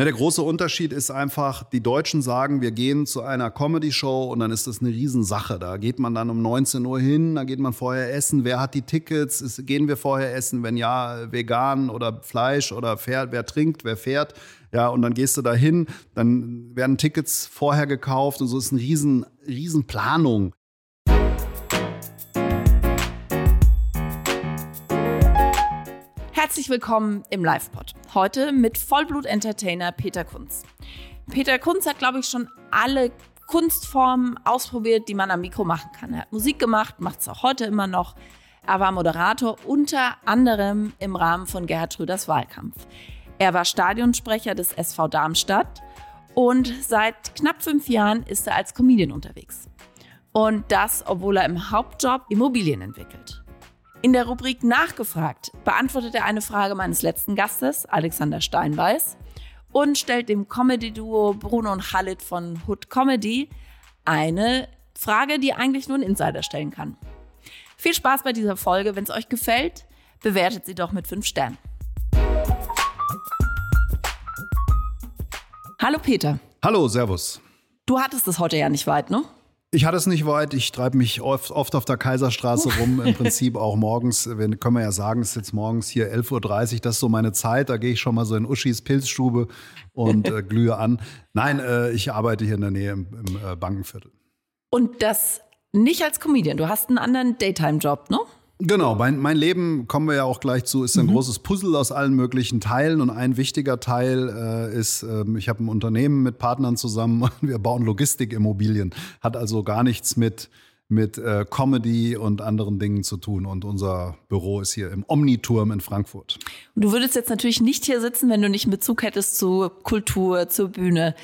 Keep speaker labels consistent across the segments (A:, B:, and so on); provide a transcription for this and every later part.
A: Na, der große Unterschied ist einfach, die Deutschen sagen, wir gehen zu einer Comedy-Show und dann ist das eine Riesensache. Da geht man dann um 19 Uhr hin, da geht man vorher essen. Wer hat die Tickets? Ist, gehen wir vorher essen? Wenn ja, vegan oder Fleisch oder fährt, wer trinkt, wer fährt? Ja, und dann gehst du da hin, dann werden Tickets vorher gekauft und so ist eine riesen, riesen.
B: Herzlich willkommen im Live-Pod. Heute mit Vollblut-Entertainer Peter Kunz. Peter Kunz hat, glaube ich, schon alle Kunstformen ausprobiert, die man am Mikro machen kann. Er hat Musik gemacht, macht es auch heute immer noch. Er war Moderator unter anderem im Rahmen von Gerhard Schröders Wahlkampf. Er war Stadionsprecher des SV Darmstadt und seit knapp fünf Jahren ist er als Comedian unterwegs. Und das, obwohl er im Hauptjob Immobilien entwickelt. In der Rubrik Nachgefragt beantwortet er eine Frage meines letzten Gastes, Alexander Steinbeiß, und stellt dem Comedy-Duo Bruno und Khalid von Hood Comedy eine Frage, die eigentlich nur ein Insider stellen kann. Viel Spaß bei dieser Folge. Wenn es euch gefällt, bewertet sie doch mit 5 Sternen. Hallo Peter.
A: Hallo, Servus.
B: Du hattest es heute ja nicht weit, ne?
A: Ich hatte es nicht weit. Ich treibe mich oft, oft, auf der Kaiserstraße rum. Im Prinzip auch morgens. Wir können wir ja sagen, es ist jetzt morgens hier 11.30 Uhr. Das ist so meine Zeit. Da gehe ich schon mal so in Uschis Pilzstube und äh, glühe an. Nein, äh, ich arbeite hier in der Nähe im, im äh, Bankenviertel.
B: Und das nicht als Comedian. Du hast einen anderen Daytime-Job, ne?
A: Genau, mein, mein Leben, kommen wir ja auch gleich zu, ist ein mhm. großes Puzzle aus allen möglichen Teilen. Und ein wichtiger Teil äh, ist, äh, ich habe ein Unternehmen mit Partnern zusammen und wir bauen Logistikimmobilien. Hat also gar nichts mit, mit äh, Comedy und anderen Dingen zu tun. Und unser Büro ist hier im Omniturm in Frankfurt.
B: Und du würdest jetzt natürlich nicht hier sitzen, wenn du nicht einen Bezug hättest zu Kultur, zur Bühne.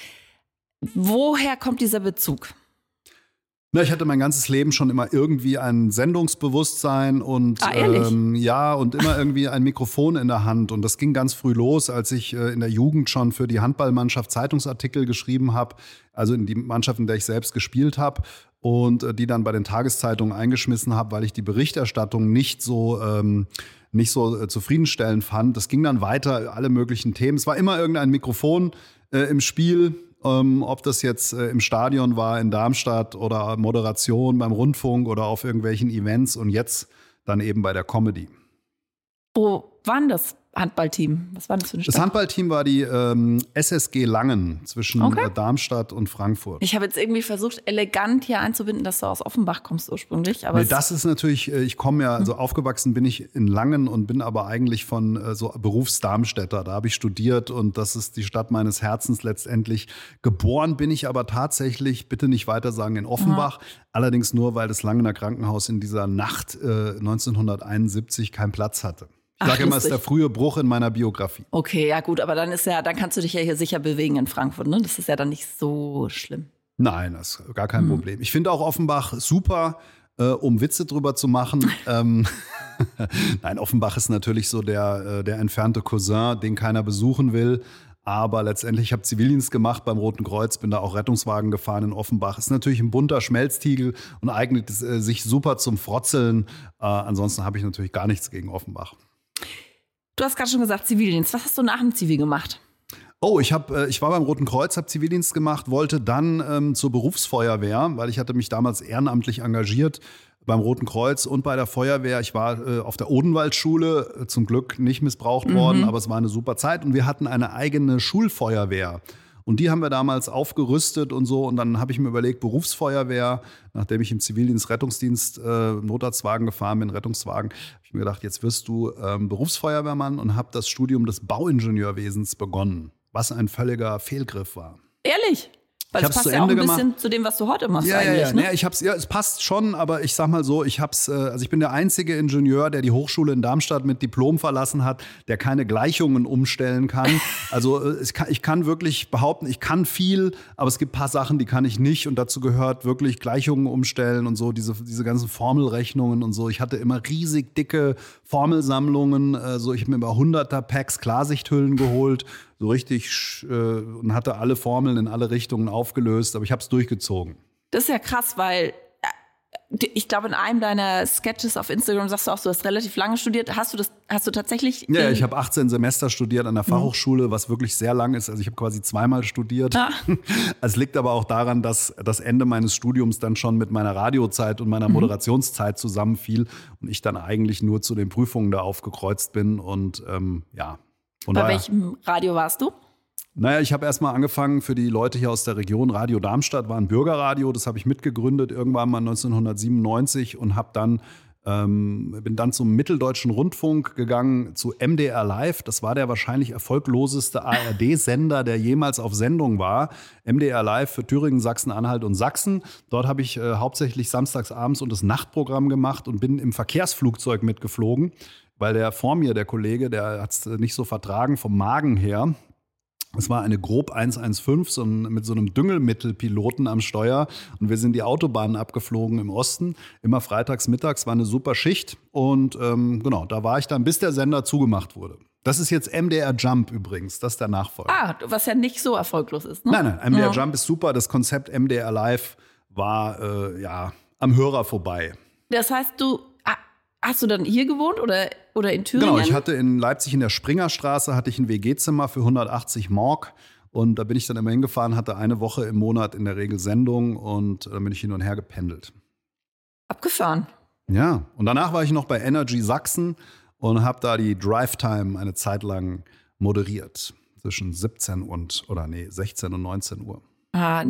B: Woher kommt dieser Bezug?
A: Na, ich hatte mein ganzes Leben schon immer irgendwie ein Sendungsbewusstsein und
B: ah,
A: ähm, ja und immer irgendwie ein Mikrofon in der Hand und das ging ganz früh los, als ich äh, in der Jugend schon für die Handballmannschaft Zeitungsartikel geschrieben habe, also in die Mannschaft, in der ich selbst gespielt habe und äh, die dann bei den Tageszeitungen eingeschmissen habe, weil ich die Berichterstattung nicht so ähm, nicht so äh, zufriedenstellend fand. Das ging dann weiter, alle möglichen Themen. Es war immer irgendein Mikrofon äh, im Spiel ähm, ob das jetzt äh, im Stadion war in Darmstadt oder Moderation beim Rundfunk oder auf irgendwelchen Events und jetzt dann eben bei der Comedy.
B: Wo waren das? Handballteam? Was war das für eine
A: Stadt? Das Handballteam war die ähm, SSG Langen zwischen okay. Äh, Darmstadt und Frankfurt.
B: Ich habe jetzt irgendwie versucht, elegant hier einzubinden, dass du aus Offenbach kommst ursprünglich. Aber
A: nee, das ist natürlich, äh, ich komme ja, also hm. aufgewachsen bin ich in Langen und bin aber eigentlich von äh, so Berufsdarmstädter. Da habe ich studiert und das ist die Stadt meines Herzens letztendlich. Geboren bin ich aber tatsächlich, bitte nicht weiter sagen, in Offenbach. Ja. Allerdings nur, weil das Langener Krankenhaus in dieser Nacht äh, 1971 keinen Platz hatte. Ich sage immer, es ist der frühe Bruch in meiner Biografie.
B: Okay, ja gut, aber dann ist ja, dann kannst du dich ja hier sicher bewegen in Frankfurt, ne? Das ist ja dann nicht so schlimm.
A: Nein, das ist gar kein hm. Problem. Ich finde auch Offenbach super, äh, um Witze drüber zu machen. ähm, Nein, Offenbach ist natürlich so der, äh, der entfernte Cousin, den keiner besuchen will. Aber letztendlich, ich habe Zivildienst gemacht beim Roten Kreuz, bin da auch Rettungswagen gefahren in Offenbach. Ist natürlich ein bunter Schmelztiegel und eignet äh, sich super zum Frotzeln. Äh, ansonsten habe ich natürlich gar nichts gegen Offenbach.
B: Du hast gerade schon gesagt, Zivildienst. Was hast du nach dem Zivil gemacht?
A: Oh, ich, hab, äh, ich war beim Roten Kreuz, habe Zivildienst gemacht, wollte dann ähm, zur Berufsfeuerwehr, weil ich hatte mich damals ehrenamtlich engagiert beim Roten Kreuz und bei der Feuerwehr. Ich war äh, auf der Odenwaldschule, äh, zum Glück nicht missbraucht mhm. worden, aber es war eine super Zeit und wir hatten eine eigene Schulfeuerwehr. Und die haben wir damals aufgerüstet und so. Und dann habe ich mir überlegt, Berufsfeuerwehr, nachdem ich im Zivildienst Rettungsdienst äh, Notarztwagen gefahren bin, Rettungswagen, habe ich mir gedacht, jetzt wirst du ähm, Berufsfeuerwehrmann und habe das Studium des Bauingenieurwesens begonnen, was ein völliger Fehlgriff war.
B: Ehrlich? Weil
A: ich
B: es passt ja auch ein bisschen
A: gemacht.
B: zu dem, was du heute machst
A: ja,
B: eigentlich.
A: Ja, ja.
B: Ne?
A: ja, ich hab's, ja, es passt schon, aber ich sag mal so, ich hab's, äh, also ich bin der einzige Ingenieur, der die Hochschule in Darmstadt mit Diplom verlassen hat, der keine Gleichungen umstellen kann. Also äh, kann, ich kann wirklich behaupten, ich kann viel, aber es gibt ein paar Sachen, die kann ich nicht und dazu gehört wirklich Gleichungen umstellen und so, diese, diese ganzen Formelrechnungen und so. Ich hatte immer riesig dicke Formelsammlungen, äh, so ich habe mir immer hunderter Packs Klarsichthüllen geholt so richtig äh, und hatte alle Formeln in alle Richtungen aufgelöst, aber ich habe es durchgezogen.
B: Das ist ja krass, weil äh, ich glaube, in einem deiner Sketches auf Instagram sagst du auch, du hast relativ lange studiert. Hast du das, hast du tatsächlich?
A: Ja, ich habe 18 Semester studiert an der Fachhochschule, was wirklich sehr lang ist. Also ich habe quasi zweimal studiert.
B: Ah.
A: Es liegt aber auch daran, dass das Ende meines Studiums dann schon mit meiner Radiozeit und meiner Moderationszeit zusammenfiel und ich dann eigentlich nur zu den Prüfungen da aufgekreuzt bin. Und ähm, ja. Von
B: Bei
A: daher-
B: welchem Radio warst du?
A: Naja, ich habe erstmal angefangen für die Leute hier aus der Region. Radio Darmstadt war ein Bürgerradio, das habe ich mitgegründet irgendwann mal 1997 und habe dann ähm, bin dann zum Mitteldeutschen Rundfunk gegangen zu MDR Live. Das war der wahrscheinlich erfolgloseste ARD-Sender, der jemals auf Sendung war. MDR Live für Thüringen, Sachsen-Anhalt und Sachsen. Dort habe ich äh, hauptsächlich samstags abends und das Nachtprogramm gemacht und bin im Verkehrsflugzeug mitgeflogen, weil der vor mir, der Kollege, der hat es nicht so vertragen vom Magen her. Es war eine grob 115 so ein, mit so einem Düngelmittelpiloten am Steuer und wir sind die Autobahnen abgeflogen im Osten. Immer freitags mittags war eine super Schicht und ähm, genau, da war ich dann, bis der Sender zugemacht wurde. Das ist jetzt MDR Jump übrigens, das ist der Nachfolger.
B: Ah, was ja nicht so erfolglos ist. Ne?
A: Nein, nein, MDR
B: Ja.
A: Jump ist super. Das Konzept MDR Live war äh, ja am Hörer vorbei.
B: Das heißt, du hast du dann hier gewohnt oder, oder in Thüringen?
A: Genau, ich hatte in Leipzig in der Springerstraße hatte ich ein WG-Zimmer für 180 Mark und da bin ich dann immer hingefahren, hatte eine Woche im Monat in der Regel Sendung und dann bin ich hin und her gependelt.
B: Abgefahren.
A: Ja, und danach war ich noch bei Energy Sachsen und habe da die Drive Time eine Zeit lang moderiert zwischen 17 und oder nee, 16 und 19 Uhr.
B: Ah,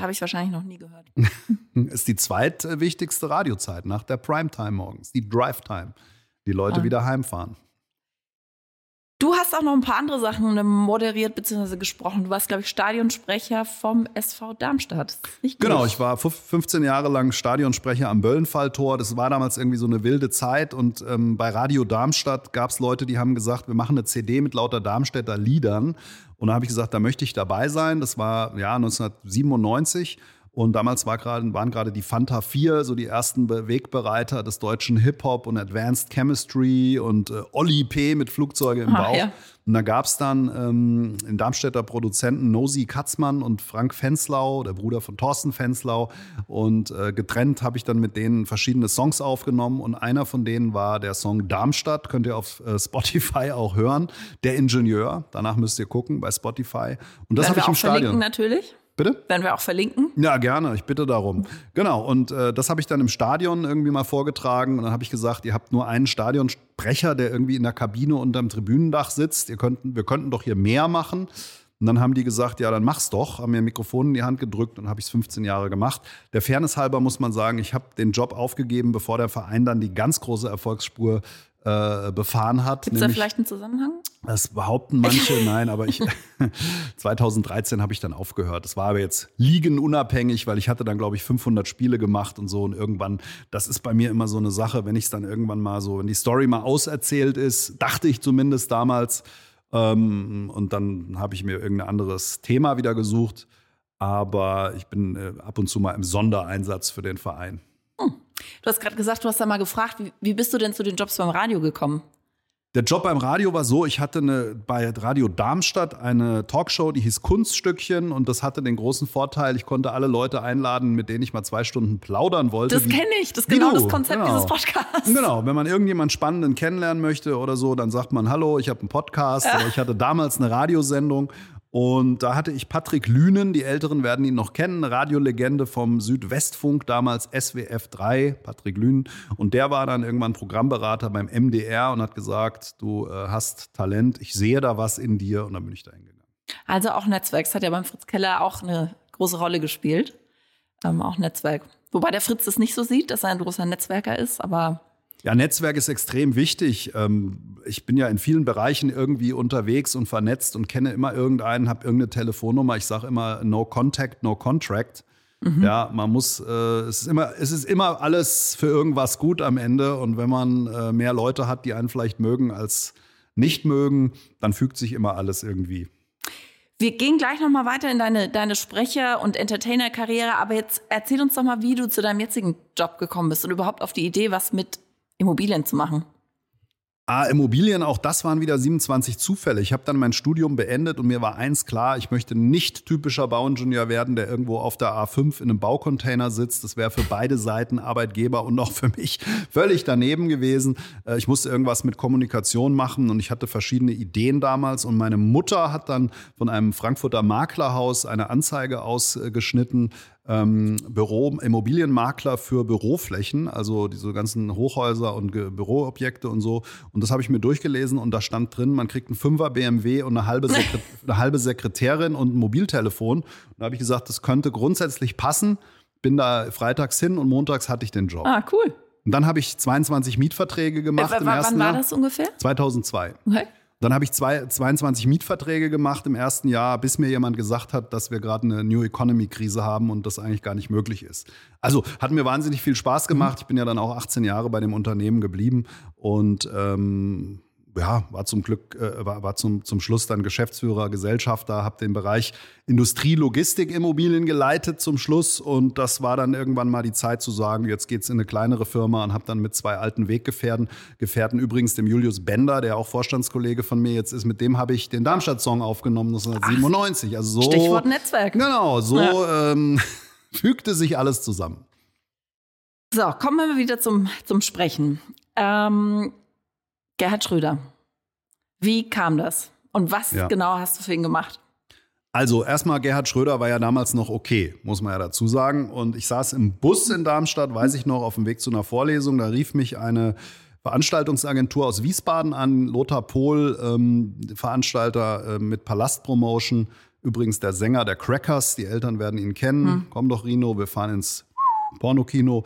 B: habe ich wahrscheinlich noch nie gehört.
A: Ist die zweitwichtigste Radiozeit nach der Primetime morgens, die Drive Time. Die Leute
B: Ah.
A: wieder heimfahren.
B: Du hast auch noch ein paar andere Sachen moderiert bzw. gesprochen. Du warst, glaube ich, Stadionsprecher vom SV Darmstadt. Ist richtig?
A: Genau, ich war fuf- 15 Jahre lang Stadionsprecher am Böllenfalltor. Das war damals irgendwie so eine wilde Zeit. Und ähm, bei Radio Darmstadt gab es Leute, die haben gesagt, wir machen eine CD mit lauter Darmstädter Liedern. Und da habe ich gesagt, da möchte ich dabei sein. Das war ja 1997. Und damals war grad, waren gerade die Fanta 4, so die ersten Be- Wegbereiter des deutschen Hip-Hop und Advanced Chemistry und äh, Olli P. mit Flugzeuge im
B: Ah,
A: Bauch.
B: ja.
A: Und da gab es dann ähm, den Darmstädter Produzenten Nosi Katzmann und Frank Fenslau, der Bruder von Thorsten Fenslau. Und äh, getrennt habe ich dann mit denen verschiedene Songs aufgenommen. Und einer von denen war der Song Darmstadt. Könnt ihr auf äh, Spotify auch hören. Der Ingenieur. Danach müsst ihr gucken bei Spotify. Und das habe ich im Stadion.
B: natürlich.
A: Bitte?
B: Werden wir auch verlinken.
A: Ja, gerne. Ich bitte darum. Genau. Und äh, das habe ich dann im Stadion irgendwie mal vorgetragen. Und dann habe ich gesagt, ihr habt nur einen Stadionsprecher, der irgendwie in der Kabine unterm Tribünendach sitzt. Ihr könnten, wir könnten doch hier mehr machen. Und dann haben die gesagt, ja, dann mach's doch. Haben mir ein Mikrofon in die Hand gedrückt und habe ich es 15 Jahre gemacht. Der Fairness halber muss man sagen, ich habe den Job aufgegeben, bevor der Verein dann die ganz große Erfolgsspur äh, befahren hat.
B: Gibt es da vielleicht einen Zusammenhang?
A: das behaupten manche, nein, aber ich 2013 habe ich dann aufgehört. Das war aber jetzt liegenunabhängig, weil ich hatte dann glaube ich 500 Spiele gemacht und so und irgendwann, das ist bei mir immer so eine Sache, wenn ich es dann irgendwann mal so, wenn die Story mal auserzählt ist, dachte ich zumindest damals ähm, und dann habe ich mir irgendein anderes Thema wieder gesucht, aber ich bin äh, ab und zu mal im Sondereinsatz für den Verein.
B: Du hast gerade gesagt, du hast da mal gefragt, wie, wie bist du denn zu den Jobs beim Radio gekommen?
A: Der Job beim Radio war so, ich hatte eine, bei Radio Darmstadt eine Talkshow, die hieß Kunststückchen und das hatte den großen Vorteil, ich konnte alle Leute einladen, mit denen ich mal zwei Stunden plaudern wollte.
B: Das kenne ich. Das ist genau
A: du,
B: das Konzept
A: genau.
B: dieses Podcasts.
A: Genau, wenn man irgendjemanden Spannenden kennenlernen möchte oder so, dann sagt man, hallo, ich habe einen Podcast oder ich hatte damals eine Radiosendung und da hatte ich Patrick Lünen, die Älteren werden ihn noch kennen, Radiolegende vom Südwestfunk, damals SWF 3, Patrick Lünen. Und der war dann irgendwann Programmberater beim MDR und hat gesagt, du äh, hast Talent, ich sehe da was in dir und dann bin ich da hingegangen.
B: Also auch Netzwerk. Das hat ja beim Fritz Keller auch eine große Rolle gespielt. Ähm, auch Netzwerk. Wobei der Fritz das nicht so sieht, dass er ein großer Netzwerker ist, aber
A: Ja, Netzwerk ist extrem wichtig. Ähm, Ich bin ja in vielen Bereichen irgendwie unterwegs und vernetzt und kenne immer irgendeinen, habe irgendeine Telefonnummer. Ich sage immer No Contact, No Contract. Ja, man muss, äh, es, ist immer, es ist immer alles für irgendwas gut am Ende. Und wenn man äh, mehr Leute hat, die einen vielleicht mögen als nicht mögen, dann fügt sich immer alles irgendwie.
B: wir gehen gleich noch mal weiter in deine, deine Sprecher- und Entertainer-Karriere. Aber jetzt erzähl uns doch mal, wie du zu deinem jetzigen Job gekommen bist und überhaupt auf die Idee, was mit Immobilien zu machen.
A: Ah, Immobilien, auch das waren wieder 27 Zufälle. Ich habe dann mein Studium beendet und mir war eins klar, ich möchte nicht typischer Bauingenieur werden, der irgendwo auf der A5 in einem Baucontainer sitzt. Das wäre für beide Seiten, Arbeitgeber und auch für mich, völlig daneben gewesen. Äh, ich musste irgendwas mit Kommunikation machen und ich hatte verschiedene Ideen damals. Und meine Mutter hat dann von einem Frankfurter Maklerhaus eine Anzeige ausgeschnitten, ähm, Büro, Immobilienmakler für Büroflächen, also diese ganzen Hochhäuser und Büroobjekte und so. Und das habe ich mir durchgelesen und da stand drin, man kriegt einen Fünfer BMW und eine halbe, Sekret eine halbe Sekretärin und ein Mobiltelefon. Und da habe ich gesagt, das könnte grundsätzlich passen. Bin da freitags hin und montags hatte ich den Job.
B: Ah, cool.
A: Und dann habe ich 22 Mietverträge gemacht
B: Äh,
A: im
B: wann
A: ersten
B: war
A: Jahr.
B: das ungefähr?
A: 2002.
B: Okay.
A: Dann habe ich zwei, 22 Mietverträge gemacht im ersten Jahr, bis mir jemand gesagt hat, dass wir gerade eine New Economy Krise haben und das eigentlich gar nicht möglich ist. Also hat mir wahnsinnig viel Spaß gemacht. Ich bin ja dann auch 18 Jahre bei dem Unternehmen geblieben und ähm, ja, war zum Glück, äh, war, war zum, zum Schluss dann Geschäftsführer, Gesellschafter, habe den Bereich Industrie, Logistik, Immobilien geleitet zum Schluss. Und das war dann irgendwann mal die Zeit zu sagen, jetzt geht's in eine kleinere Firma und habe dann mit zwei alten Weggefährten, Gefährten übrigens dem Julius Bender, der auch Vorstandskollege von mir jetzt ist, mit dem habe ich den Darmstadt-Song aufgenommen 1997. Also so,
B: Stichwort Netzwerk.
A: Genau, so ähm, fügte sich alles zusammen.
B: So, kommen wir wieder zum, zum Sprechen. Ähm, Gerhard Schröder. Wie kam das? Und was
A: Ja.
B: genau hast du für ihn gemacht?
A: Also erstmal, Gerhard Schröder war ja damals noch okay, muss man ja dazu sagen. Und ich saß im Bus in Darmstadt, weiß ich noch, auf dem Weg zu einer Vorlesung. Da rief mich eine Veranstaltungsagentur aus Wiesbaden an, Lothar Pohl, ähm, Veranstalter äh, mit Palastpromotion. Übrigens der Sänger der Crackers, die Eltern werden ihn kennen. Komm doch, Rino, wir fahren ins Pornokino.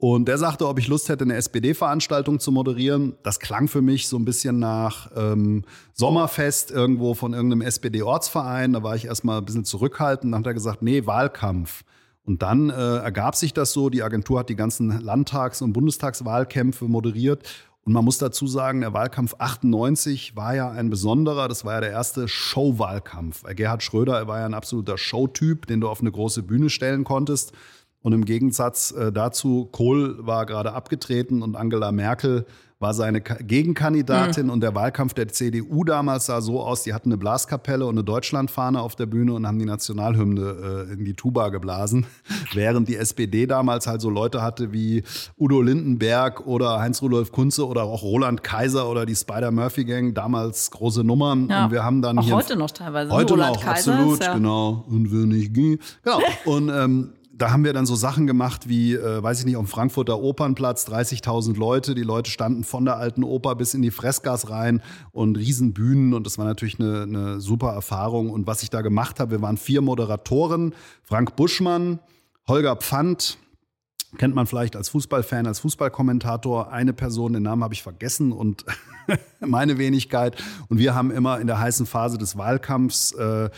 A: Und der sagte, ob ich Lust hätte, eine SPD-Veranstaltung zu moderieren. Das klang für mich so ein bisschen nach ähm, Sommerfest irgendwo von irgendeinem SPD-Ortsverein. Da war ich erstmal ein bisschen zurückhaltend. Dann hat er gesagt, nee, Wahlkampf. Und dann äh, ergab sich das so. Die Agentur hat die ganzen Landtags- und Bundestagswahlkämpfe moderiert. Und man muss dazu sagen, der Wahlkampf 98 war ja ein besonderer. Das war ja der erste Showwahlkampf. Gerhard Schröder war ja ein absoluter Showtyp, den du auf eine große Bühne stellen konntest. Und im Gegensatz äh, dazu, Kohl war gerade abgetreten und Angela Merkel war seine Ka Gegenkandidatin. Und der Wahlkampf der CDU damals sah so aus, die hatten eine Blaskapelle und eine Deutschlandfahne auf der Bühne und haben die Nationalhymne äh, in die Tuba geblasen. Während die SPD damals halt so Leute hatte wie Udo Lindenberg oder Heinz-Rudolf Kunze oder auch Roland Kaiser oder die Spider-Murphy-Gang, damals große Nummern.
B: Ja.
A: Und wir haben dann
B: Auch
A: hier
B: heute noch teilweise.
A: Heute
B: Roland
A: noch,
B: Kaiser
A: absolut,
B: ja-
A: genau. Und wenn ich gehe. Genau. Und ähm, da haben wir dann so Sachen gemacht wie, äh, weiß ich nicht, dem Frankfurter Opernplatz, 30.000 Leute. Die Leute standen von der alten Oper bis in die Freskas rein und Riesenbühnen. Und das war natürlich eine, eine super Erfahrung. Und was ich da gemacht habe, wir waren vier Moderatoren. Frank Buschmann, Holger Pfand, kennt man vielleicht als Fußballfan, als Fußballkommentator. Eine Person, den Namen habe ich vergessen und meine Wenigkeit. Und wir haben immer in der heißen Phase des Wahlkampfs äh,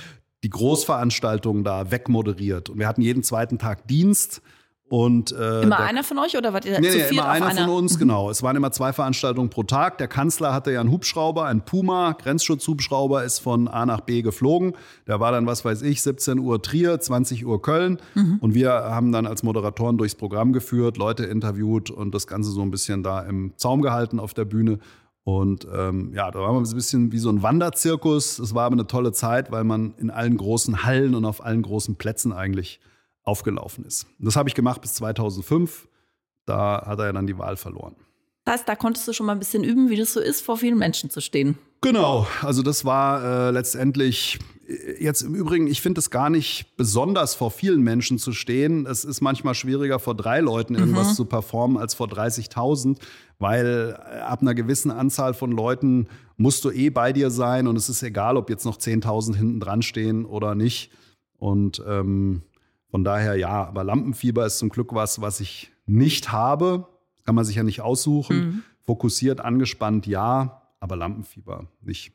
A: die Großveranstaltungen da wegmoderiert. Und wir hatten jeden zweiten Tag Dienst. Und, äh,
B: Immer
A: der-
B: einer von euch oder wart ihr
A: Nee,
B: zu
A: nee,
B: viert
A: immer einer
B: einer?
A: von uns, genau. Es waren immer zwei Veranstaltungen pro Tag. Der Kanzler hatte ja einen Hubschrauber, einen Puma, Grenzschutzhubschrauber, ist von A nach B geflogen. Der war dann, was weiß ich, 17 Uhr Trier, 20 Uhr Köln. Und wir haben dann als Moderatoren durchs Programm geführt, Leute interviewt und das Ganze so ein bisschen da im Zaum gehalten auf der Bühne. Und ähm, ja, da war man ein bisschen wie so ein Wanderzirkus. Es war aber eine tolle Zeit, weil man in allen großen Hallen und auf allen großen Plätzen eigentlich aufgelaufen ist. Das habe ich gemacht bis 2005. Da hat er ja dann die Wahl verloren.
B: Das heißt, da konntest du schon mal ein bisschen üben, wie das so ist, vor vielen Menschen zu stehen.
A: Genau, also das war äh, letztendlich äh, jetzt im Übrigen, ich finde es gar nicht besonders vor vielen Menschen zu stehen. Es ist manchmal schwieriger vor drei Leuten irgendwas zu performen als vor 30.000, weil äh, ab einer gewissen Anzahl von Leuten musst du eh bei dir sein und es ist egal, ob jetzt noch 10.000 hinten dran stehen oder nicht. Und ähm, von daher ja, aber Lampenfieber ist zum Glück was, was ich nicht habe. Kann man sich ja nicht aussuchen. Fokussiert, angespannt, ja, aber Lampenfieber nicht.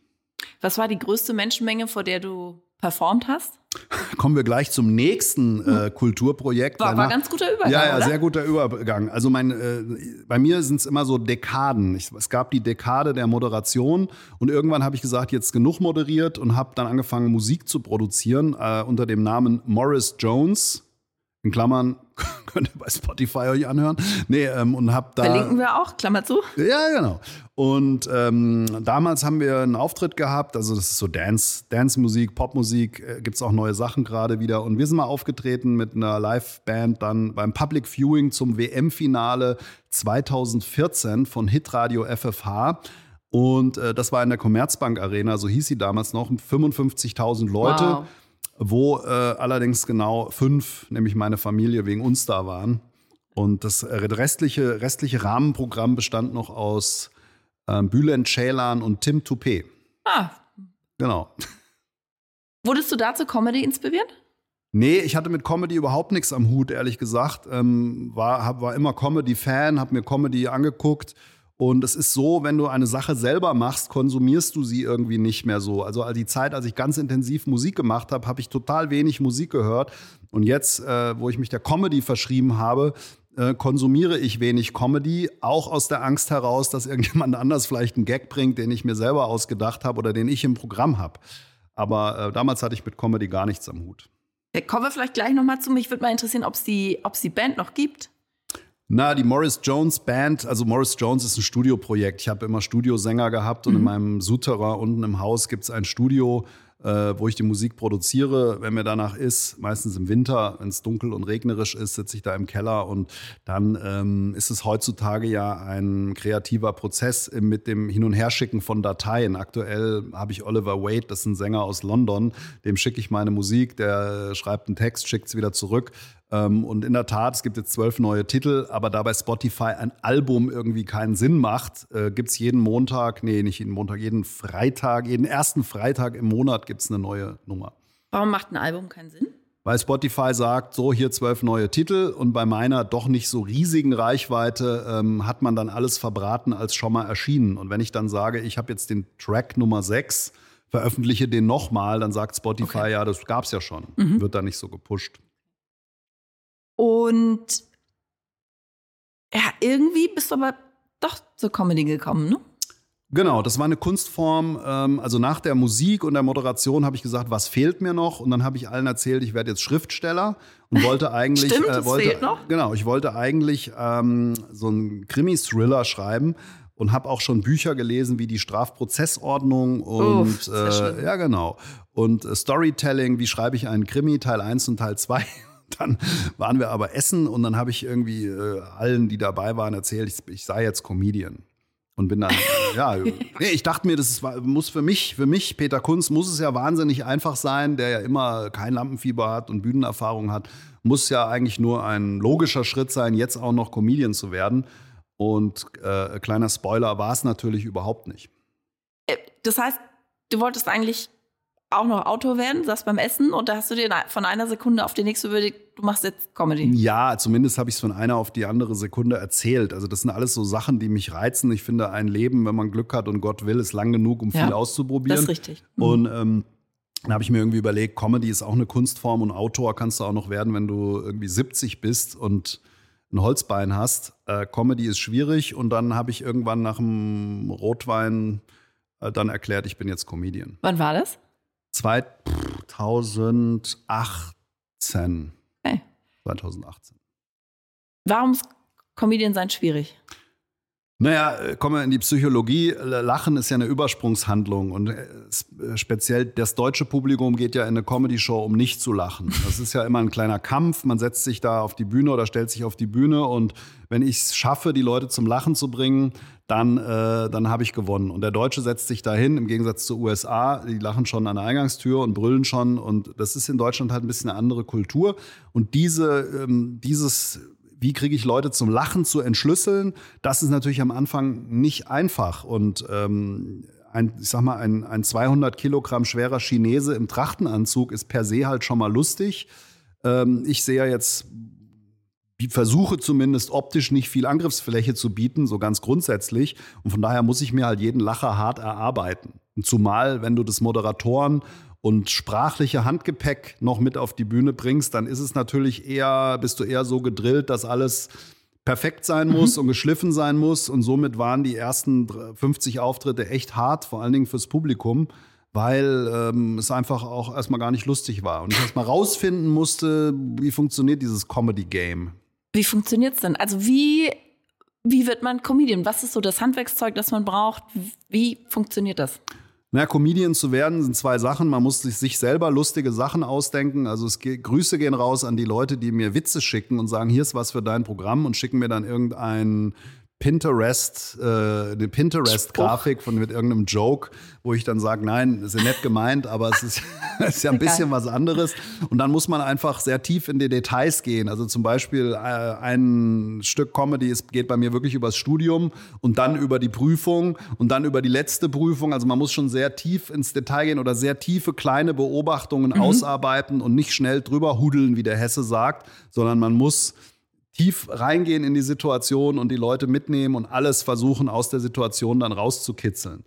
B: Was war die größte Menschenmenge, vor der du performt hast?
A: Kommen wir gleich zum nächsten äh, Kulturprojekt.
B: War, war ganz guter Übergang,
A: Ja, ja,
B: oder?
A: sehr guter Übergang. Also mein, äh, bei mir sind es immer so Dekaden. Ich, es gab die Dekade der Moderation und irgendwann habe ich gesagt, jetzt genug moderiert und habe dann angefangen, Musik zu produzieren äh, unter dem Namen Morris Jones. In Klammern Könnt ihr bei Spotify euch anhören. Nee, ähm, und hab da.
B: Verlinken wir auch, Klammer zu.
A: Ja, genau. Und ähm, damals haben wir einen Auftritt gehabt, also das ist so Dance, Dance-Musik, Popmusik, äh, gibt es auch neue Sachen gerade wieder. Und wir sind mal aufgetreten mit einer Live-Band dann beim Public Viewing zum WM-Finale 2014 von Hitradio FFH. Und äh, das war in der Commerzbank Arena, so hieß sie damals noch, 55.000 Leute. Wow wo äh, allerdings genau fünf, nämlich meine Familie, wegen uns da waren. Und das restliche, restliche Rahmenprogramm bestand noch aus äh, Bülent Ceylan und Tim Toupé.
B: Ah.
A: Genau.
B: Wurdest du dazu Comedy inspiriert?
A: Nee, ich hatte mit Comedy überhaupt nichts am Hut, ehrlich gesagt. Ähm, war, hab, war immer Comedy-Fan, habe mir Comedy angeguckt und es ist so, wenn du eine Sache selber machst, konsumierst du sie irgendwie nicht mehr so. Also die Zeit, als ich ganz intensiv Musik gemacht habe, habe ich total wenig Musik gehört. Und jetzt, äh, wo ich mich der Comedy verschrieben habe, äh, konsumiere ich wenig Comedy, auch aus der Angst heraus, dass irgendjemand anders vielleicht einen Gag bringt, den ich mir selber ausgedacht habe oder den ich im Programm habe. Aber äh, damals hatte ich mit Comedy gar nichts am Hut.
B: Ja, kommen wir vielleicht gleich nochmal zu. Mich würde mal interessieren, ob es die, die Band noch gibt.
A: Na, die Morris Jones Band, also Morris Jones ist ein Studioprojekt. Ich habe immer Studiosänger gehabt und mhm. in meinem Souterrain unten im Haus gibt es ein Studio, äh, wo ich die Musik produziere. Wenn mir danach ist, meistens im Winter, wenn es dunkel und regnerisch ist, sitze ich da im Keller und dann ähm, ist es heutzutage ja ein kreativer Prozess mit dem Hin- und Herschicken von Dateien. Aktuell habe ich Oliver Wade, das ist ein Sänger aus London, dem schicke ich meine Musik, der schreibt einen Text, schickt es wieder zurück. Ähm, und in der Tat, es gibt jetzt zwölf neue Titel, aber da bei Spotify ein Album irgendwie keinen Sinn macht, äh, gibt es jeden Montag, nee, nicht jeden Montag, jeden Freitag, jeden ersten Freitag im Monat gibt es eine neue Nummer.
B: Warum macht ein Album keinen Sinn?
A: Weil Spotify sagt, so hier zwölf neue Titel und bei meiner doch nicht so riesigen Reichweite ähm, hat man dann alles verbraten als schon mal erschienen. Und wenn ich dann sage, ich habe jetzt den Track Nummer sechs, veröffentliche den nochmal, dann sagt Spotify, okay. ja, das gab es ja schon. Mhm. Wird da nicht so gepusht.
B: Und ja, irgendwie bist du aber doch zur Comedy gekommen, ne?
A: Genau, das war eine Kunstform. Ähm, also nach der Musik und der Moderation habe ich gesagt, was fehlt mir noch? Und dann habe ich allen erzählt, ich werde jetzt Schriftsteller und wollte eigentlich.
B: Stimmt, äh, wollte, fehlt noch?
A: Genau, ich wollte eigentlich ähm, so einen Krimi-Thriller schreiben und habe auch schon Bücher gelesen wie die Strafprozessordnung und Uff, äh, ja genau und äh, Storytelling, wie schreibe ich einen Krimi Teil 1 und Teil 2 Dann waren wir aber essen und dann habe ich irgendwie äh, allen, die dabei waren, erzählt, ich, ich sei jetzt Comedian. Und bin dann, äh, ja, nee, ich dachte mir, das ist, muss für mich, für mich, Peter Kunz, muss es ja wahnsinnig einfach sein, der ja immer kein Lampenfieber hat und Bühnenerfahrung hat, muss ja eigentlich nur ein logischer Schritt sein, jetzt auch noch Comedian zu werden. Und äh, kleiner Spoiler war es natürlich überhaupt nicht.
B: Äh, das heißt, du wolltest eigentlich auch noch Autor werden, saß beim Essen und da hast du dir von einer Sekunde auf die nächste überlegt, du machst jetzt Comedy.
A: Ja, zumindest habe ich es von einer auf die andere Sekunde erzählt. Also das sind alles so Sachen, die mich reizen. Ich finde, ein Leben, wenn man Glück hat und Gott will, ist lang genug, um ja, viel auszuprobieren.
B: Das ist richtig.
A: Mhm. Und ähm, dann habe ich mir irgendwie überlegt, Comedy ist auch eine Kunstform und Autor kannst du auch noch werden, wenn du irgendwie 70 bist und ein Holzbein hast. Äh, Comedy ist schwierig und dann habe ich irgendwann nach dem Rotwein äh, dann erklärt, ich bin jetzt Comedian.
B: Wann war das?
A: 2018. Hey. 2018.
B: Warum ist Comedian sein schwierig?
A: Naja, äh, kommen wir in die Psychologie. Lachen ist ja eine Übersprungshandlung und äh, äh, speziell das deutsche Publikum geht ja in eine Comedy-Show, um nicht zu lachen. Das ist ja immer ein kleiner Kampf. Man setzt sich da auf die Bühne oder stellt sich auf die Bühne und wenn ich es schaffe, die Leute zum Lachen zu bringen, dann, äh, dann habe ich gewonnen. Und der Deutsche setzt sich dahin, im Gegensatz zu USA, die lachen schon an der Eingangstür und brüllen schon. Und das ist in Deutschland halt ein bisschen eine andere Kultur. Und diese, ähm, dieses wie kriege ich Leute zum Lachen zu entschlüsseln? Das ist natürlich am Anfang nicht einfach. Und ähm, ein, ich sag mal, ein, ein 200 Kilogramm schwerer Chinese im Trachtenanzug ist per se halt schon mal lustig. Ähm, ich sehe ja jetzt, versuche zumindest optisch nicht viel Angriffsfläche zu bieten, so ganz grundsätzlich. Und von daher muss ich mir halt jeden Lacher hart erarbeiten. Zumal, wenn du das Moderatoren und sprachliche Handgepäck noch mit auf die Bühne bringst, dann ist es natürlich eher, bist du eher so gedrillt, dass alles perfekt sein muss mhm. und geschliffen sein muss. Und somit waren die ersten 50 Auftritte echt hart, vor allen Dingen fürs Publikum, weil ähm, es einfach auch erstmal gar nicht lustig war. Und ich erstmal rausfinden musste, wie funktioniert dieses Comedy-Game.
B: Wie funktioniert es denn? Also wie, wie wird man Comedian? Was ist so das Handwerkszeug, das man braucht? Wie funktioniert das?
A: Na, Comedian zu werden sind zwei Sachen. Man muss sich selber lustige Sachen ausdenken. Also es geht, Grüße gehen raus an die Leute, die mir Witze schicken und sagen, hier ist was für dein Programm und schicken mir dann irgendein Pinterest, äh, eine Pinterest-Grafik von mit irgendeinem Joke, wo ich dann sage, nein, ist ja nett gemeint, aber es ist, ist ja ein bisschen was anderes. Und dann muss man einfach sehr tief in die Details gehen. Also zum Beispiel äh, ein Stück Comedy ist, geht bei mir wirklich übers Studium und dann über die Prüfung und dann über die letzte Prüfung. Also man muss schon sehr tief ins Detail gehen oder sehr tiefe kleine Beobachtungen mhm. ausarbeiten und nicht schnell drüber hudeln, wie der Hesse sagt, sondern man muss tief reingehen in die Situation und die Leute mitnehmen und alles versuchen, aus der Situation dann rauszukitzeln.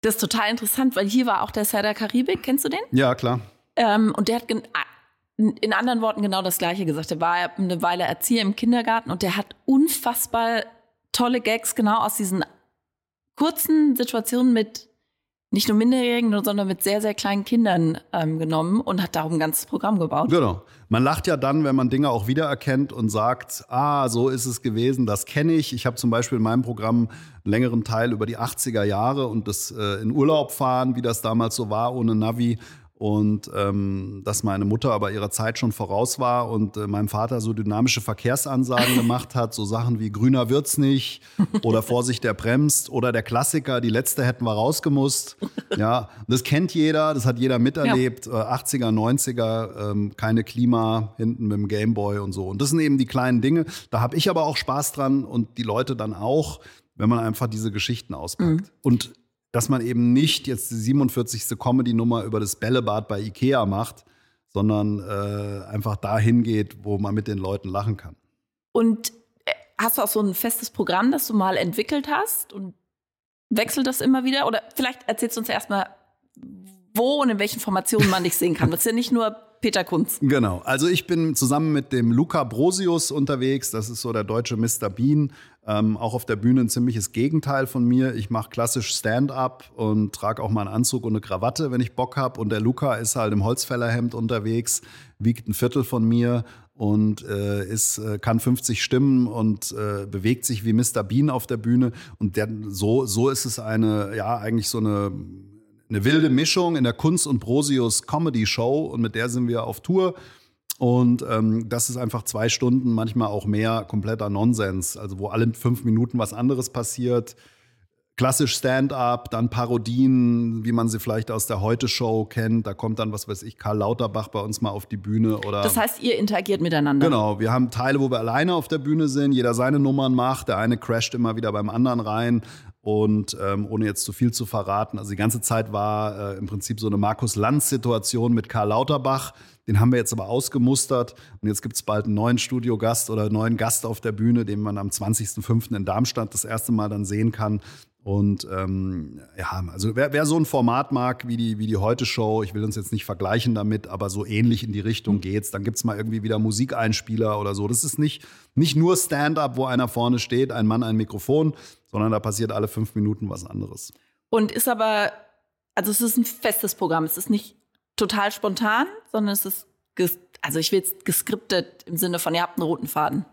B: Das ist total interessant, weil hier war auch der Serda Karibik. Kennst du den?
A: Ja, klar.
B: Ähm, und der hat in anderen Worten genau das Gleiche gesagt. Der war eine Weile Erzieher im Kindergarten und der hat unfassbar tolle Gags genau aus diesen kurzen Situationen mit nicht nur Minderjährigen, sondern mit sehr, sehr kleinen Kindern ähm, genommen und hat darum ein ganzes Programm gebaut.
A: Genau. Man lacht ja dann, wenn man Dinge auch wiedererkennt und sagt, ah, so ist es gewesen, das kenne ich. Ich habe zum Beispiel in meinem Programm einen längeren Teil über die 80er Jahre und das äh, in Urlaub fahren, wie das damals so war, ohne Navi und ähm, dass meine Mutter aber ihrer Zeit schon voraus war und äh, meinem Vater so dynamische Verkehrsansagen gemacht hat, so Sachen wie grüner wird's nicht oder Vorsicht, der bremst oder der Klassiker, die letzte hätten wir rausgemusst. Ja, das kennt jeder, das hat jeder miterlebt, ja. äh, 80er, 90er, ähm, keine Klima hinten mit dem Gameboy und so. Und das sind eben die kleinen Dinge. Da habe ich aber auch Spaß dran und die Leute dann auch, wenn man einfach diese Geschichten auspackt. Mhm. Und dass man eben nicht jetzt die 47. Comedy-Nummer über das Bällebad bei Ikea macht, sondern äh, einfach dahin geht, wo man mit den Leuten lachen kann.
B: Und äh, hast du auch so ein festes Programm, das du mal entwickelt hast und wechselt das immer wieder? Oder vielleicht erzählst du uns erstmal, wo und in welchen Formationen man dich sehen kann. Das ist ja nicht nur Peter Kunz.
A: Genau. Also ich bin zusammen mit dem Luca Brosius unterwegs. Das ist so der deutsche Mr. Bean. Ähm, auch auf der Bühne ein ziemliches Gegenteil von mir. Ich mache klassisch Stand-up und trage auch mal einen Anzug und eine Krawatte, wenn ich Bock habe. Und der Luca ist halt im Holzfällerhemd unterwegs, wiegt ein Viertel von mir und äh, ist, äh, kann 50 Stimmen und äh, bewegt sich wie Mr. Bean auf der Bühne. Und der, so, so ist es eine, ja, eigentlich so eine eine wilde Mischung in der Kunst und Brosius Comedy Show und mit der sind wir auf Tour. Und ähm, das ist einfach zwei Stunden, manchmal auch mehr kompletter Nonsens, also wo alle fünf Minuten was anderes passiert. Klassisch Stand-up, dann Parodien, wie man sie vielleicht aus der Heute-Show kennt. Da kommt dann, was weiß ich, Karl Lauterbach bei uns mal auf die Bühne. Oder
B: das heißt, ihr interagiert miteinander.
A: Genau, wir haben Teile, wo wir alleine auf der Bühne sind, jeder seine Nummern macht, der eine crasht immer wieder beim anderen rein. Und ähm, ohne jetzt zu viel zu verraten, also die ganze Zeit war äh, im Prinzip so eine Markus-Lanz-Situation mit Karl Lauterbach. Den haben wir jetzt aber ausgemustert. Und jetzt gibt es bald einen neuen Studiogast oder einen neuen Gast auf der Bühne, den man am 20.05. in Darmstadt das erste Mal dann sehen kann. Und ähm, ja, also wer, wer, so ein Format mag wie die, wie die Heute-Show, ich will uns jetzt nicht vergleichen damit, aber so ähnlich in die Richtung mhm. geht's. Dann gibt's mal irgendwie wieder Musikeinspieler oder so. Das ist nicht, nicht nur Stand-up, wo einer vorne steht, ein Mann, ein Mikrofon, sondern da passiert alle fünf Minuten was anderes.
B: Und ist aber, also es ist ein festes Programm. Es ist nicht total spontan, sondern es ist, also ich will jetzt geskriptet im Sinne von, ihr habt einen roten Faden.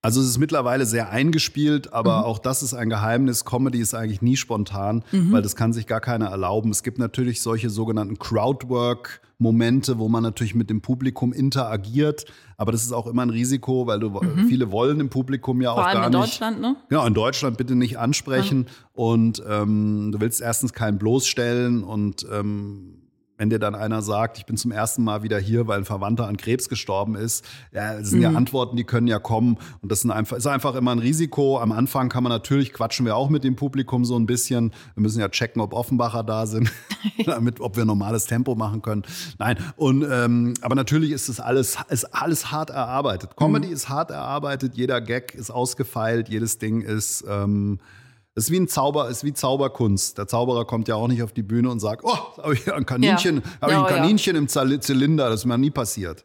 A: Also es ist mittlerweile sehr eingespielt, aber mhm. auch das ist ein Geheimnis. Comedy ist eigentlich nie spontan, mhm. weil das kann sich gar keiner erlauben. Es gibt natürlich solche sogenannten Crowdwork-Momente, wo man natürlich mit dem Publikum interagiert. Aber das ist auch immer ein Risiko, weil du mhm. viele wollen im Publikum ja
B: Vor
A: auch
B: allem
A: gar
B: in Deutschland, ne?
A: Ja, in Deutschland bitte nicht ansprechen. Und ähm, du willst erstens keinen bloßstellen und ähm, wenn dir dann einer sagt, ich bin zum ersten Mal wieder hier, weil ein Verwandter an Krebs gestorben ist, ja, das sind mhm. ja Antworten, die können ja kommen. Und das sind einfach, ist einfach immer ein Risiko. Am Anfang kann man natürlich, quatschen wir auch mit dem Publikum so ein bisschen. Wir müssen ja checken, ob Offenbacher da sind, damit, ob wir normales Tempo machen können. Nein, und, ähm, aber natürlich ist es alles, ist alles hart erarbeitet. Comedy mhm. ist hart erarbeitet, jeder Gag ist ausgefeilt, jedes Ding ist, ähm, das ist wie ein Zauber, ist wie Zauberkunst. Der Zauberer kommt ja auch nicht auf die Bühne und sagt, oh, habe ich ein Kaninchen, ja. habe ich ein Kaninchen im Zylinder, das ist mir nie passiert.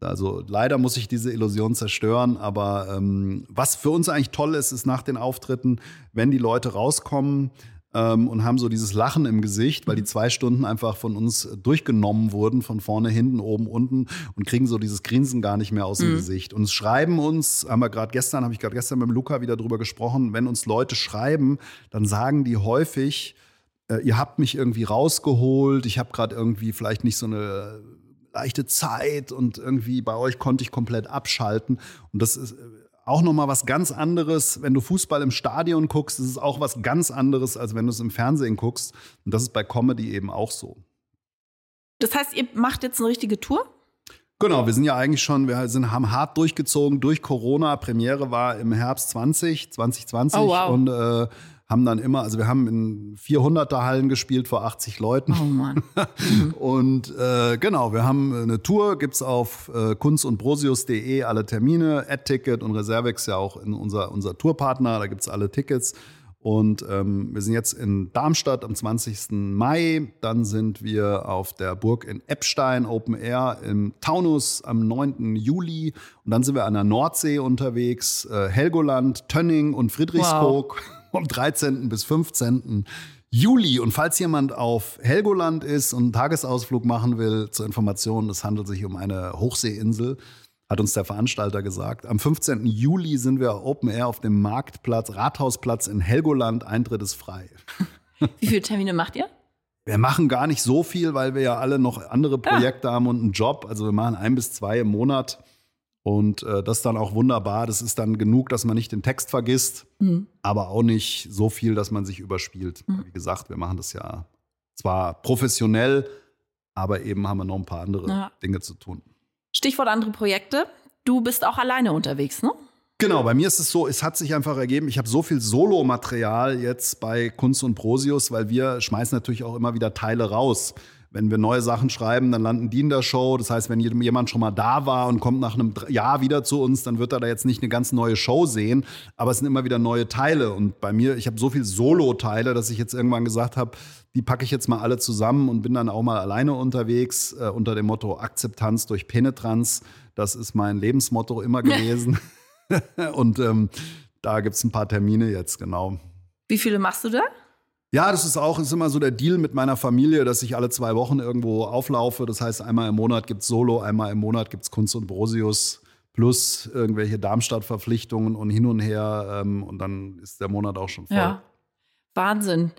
A: Also leider muss ich diese Illusion zerstören, aber ähm, was für uns eigentlich toll ist, ist nach den Auftritten, wenn die Leute rauskommen, ähm, und haben so dieses Lachen im Gesicht, weil die zwei Stunden einfach von uns durchgenommen wurden, von vorne, hinten, oben, unten und kriegen so dieses Grinsen gar nicht mehr aus dem Gesicht. Und es schreiben uns, haben wir gerade gestern, habe ich gerade gestern mit dem Luca wieder drüber gesprochen, wenn uns Leute schreiben, dann sagen die häufig, äh, ihr habt mich irgendwie rausgeholt, ich habe gerade irgendwie vielleicht nicht so eine leichte Zeit und irgendwie bei euch konnte ich komplett abschalten. Und das ist äh, auch nochmal was ganz anderes. Wenn du Fußball im Stadion guckst, ist es auch was ganz anderes, als wenn du es im Fernsehen guckst. Und das ist bei Comedy eben auch so.
B: Das heißt, ihr macht jetzt eine richtige Tour?
A: Genau, wir sind ja eigentlich schon, wir sind, haben hart durchgezogen durch Corona. Premiere war im Herbst 20, 2020
B: Oh, wow.
A: und äh, haben dann immer, also wir haben in 400er Hallen gespielt vor 80 Leuten.
B: Oh Mann.
A: Und äh, genau, wir haben eine Tour, gibt's auf äh, kunstundbrosius.de alle Termine, Ad-Ticket und Reservex ja auch in unser, unser Tourpartner, da gibt's alle Tickets. Und ähm, wir sind jetzt in Darmstadt am 20. Mai, dann sind wir auf der Burg in Eppstein, Open Air, im Taunus am 9. Juli und dann sind wir an der Nordsee unterwegs, äh, Helgoland, Tönning und Friedrichskoog vom 13. bis 15. Juli. Und falls jemand auf Helgoland ist und einen Tagesausflug machen will, zur Information, es handelt sich um eine Hochseeinsel, hat uns der Veranstalter gesagt. Am 15. Juli sind wir Open Air auf dem Marktplatz, Rathausplatz in Helgoland. Eintritt ist frei.
B: Wie viele Termine macht ihr?
A: Wir machen gar nicht so viel, weil wir ja alle noch andere Projekte haben und einen Job. Also wir machen ein bis zwei im Monat. Und äh, das ist dann auch wunderbar. Das ist dann genug, dass man nicht den Text vergisst, aber auch nicht so viel, dass man sich überspielt. Wie gesagt, wir machen das ja zwar professionell, aber eben haben wir noch ein paar andere
B: Ja.
A: Dinge zu tun.
B: Stichwort andere Projekte. Du bist auch alleine unterwegs, ne?
A: Genau, bei mir ist es so, es hat sich einfach ergeben, ich habe so viel Solomaterial jetzt bei Kunst und Prosius, weil wir schmeißen natürlich auch immer wieder Teile raus. Wenn wir neue Sachen schreiben, dann landen die in der Show. Das heißt, wenn jemand schon mal da war und kommt nach einem Jahr wieder zu uns, dann wird er da jetzt nicht eine ganz neue Show sehen, aber es sind immer wieder neue Teile. Und bei mir, ich habe so viel Solo-Teile, dass ich jetzt irgendwann gesagt habe, die packe ich jetzt mal alle zusammen und bin dann auch mal alleine unterwegs äh, unter dem Motto Akzeptanz durch Penetranz. Das ist mein Lebensmotto immer gewesen. Und ähm, da gibt es ein paar Termine jetzt, genau.
B: Wie viele machst du da?
A: Ja, das ist auch ist immer so der Deal mit meiner Familie, dass ich alle zwei Wochen irgendwo auflaufe. Das heißt, einmal im Monat gibt es Solo, einmal im Monat gibt es Kunst und Brosius plus irgendwelche Darmstadt-Verpflichtungen und hin und her. Ähm, und dann ist der Monat auch schon voll.
B: Ja. Wahnsinn.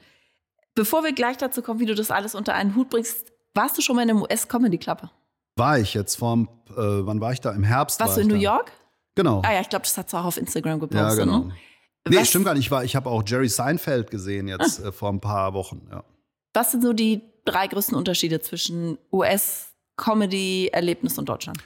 B: Bevor wir gleich dazu kommen, wie du das alles unter einen Hut bringst, warst du schon mal in einem US-Comedy-Club?
A: War ich jetzt vorm, äh, wann war ich da? Im Herbst.
B: Warst
A: war
B: du in New
A: da.
B: York?
A: Genau.
B: Ah ja, ich glaube, das hat du auch auf Instagram
A: ja,
B: gepostet.
A: genau.
B: Ne?
A: Nee,
B: Was-
A: stimmt gar nicht. Ich, war- ich habe auch Jerry Seinfeld gesehen jetzt äh, vor ein paar Wochen. Ja.
B: Was sind so die drei größten Unterschiede zwischen US-Comedy-Erlebnis und Deutschland?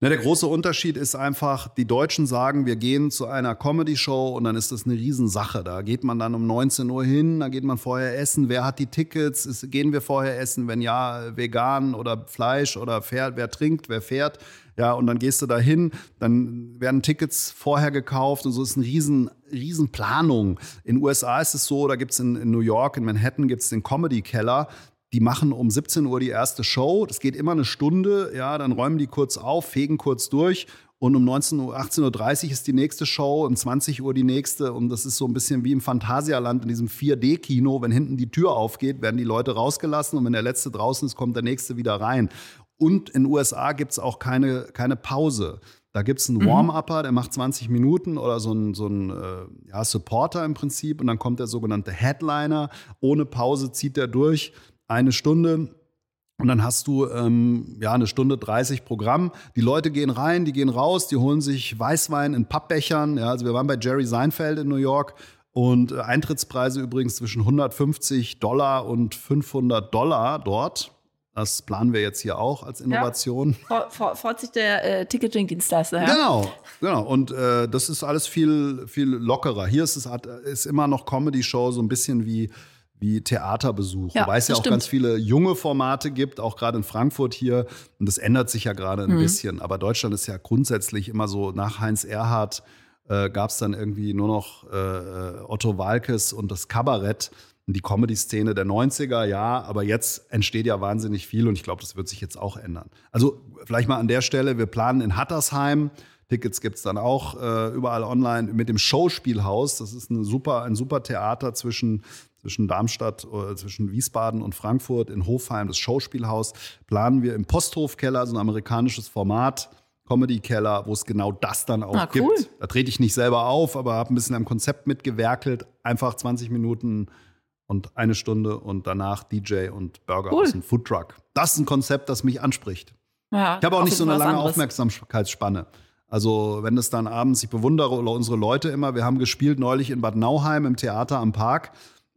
A: Ne, der große Unterschied ist einfach, die Deutschen sagen, wir gehen zu einer Comedy-Show und dann ist das eine Riesensache. Da geht man dann um 19 Uhr hin, da geht man vorher essen. Wer hat die Tickets? Ist, gehen wir vorher essen? Wenn ja, vegan oder Fleisch oder fährt, wer trinkt, wer fährt? Ja, und dann gehst du da hin, dann werden Tickets vorher gekauft und so ist eine riesen, riesen Planung. In USA ist es so, da gibt es in, in New York, in Manhattan gibt es den Comedy-Keller. Die machen um 17 Uhr die erste Show. Das geht immer eine Stunde. Ja, dann räumen die kurz auf, fegen kurz durch. Und um 19 Uhr, 18.30 Uhr ist die nächste Show, um 20 Uhr die nächste. Und das ist so ein bisschen wie im Phantasialand in diesem 4D-Kino. Wenn hinten die Tür aufgeht, werden die Leute rausgelassen. Und wenn der letzte draußen ist, kommt der nächste wieder rein. Und in den USA gibt es auch keine, keine Pause. Da gibt es einen Warm-Upper, der macht 20 Minuten oder so ein, so ein äh, ja, Supporter im Prinzip. Und dann kommt der sogenannte Headliner. Ohne Pause zieht der durch eine Stunde. Und dann hast du ähm, ja eine Stunde 30 Programm. Die Leute gehen rein, die gehen raus, die holen sich Weißwein in Pappbechern. Ja, also wir waren bei Jerry Seinfeld in New York und äh, Eintrittspreise übrigens zwischen 150 Dollar und 500 Dollar dort. Das planen wir jetzt hier auch als Innovation.
B: Vor, vor, freut sich der äh, Ticketing-Dienstleister, ja?
A: Genau, genau. Und äh, das ist alles viel, viel lockerer. Hier ist es ist immer noch Comedy-Show, so ein bisschen wie, wie Theaterbesuch.
B: Ja,
A: Wobei es ja auch
B: stimmt.
A: ganz viele junge Formate gibt, auch gerade in Frankfurt hier. Und das ändert sich ja gerade
B: Mhm.
A: ein bisschen. Aber Deutschland ist ja grundsätzlich immer so, nach Heinz Erhardt äh, gab es dann irgendwie nur noch äh, Otto Walkes und das Kabarett. Die Comedy-Szene der 90er, ja, aber jetzt entsteht ja wahnsinnig viel und ich glaube, das wird sich jetzt auch ändern. Also vielleicht mal an der Stelle, wir planen in Hattersheim, Tickets gibt es dann auch äh, überall online mit dem Schauspielhaus. Das ist eine super, ein super Theater zwischen, zwischen Darmstadt, äh, zwischen Wiesbaden und Frankfurt in Hofheim, das Schauspielhaus, planen wir im Posthofkeller, so ein amerikanisches Format, Comedy-Keller, wo es genau das dann auch
B: Ah, cool.
A: gibt. Da trete ich nicht selber auf, aber habe ein bisschen am Konzept mitgewerkelt. Einfach 20 Minuten und eine Stunde und danach DJ und Burger
B: Cool.
A: aus dem Foodtruck. Das ist ein Konzept, das mich anspricht.
B: Ja,
A: Ich habe auch nicht so eine lange
B: anderes.
A: Aufmerksamkeitsspanne. Also wenn es dann abends, ich bewundere unsere Leute immer, wir haben gespielt neulich in Bad Nauheim im Theater am Park.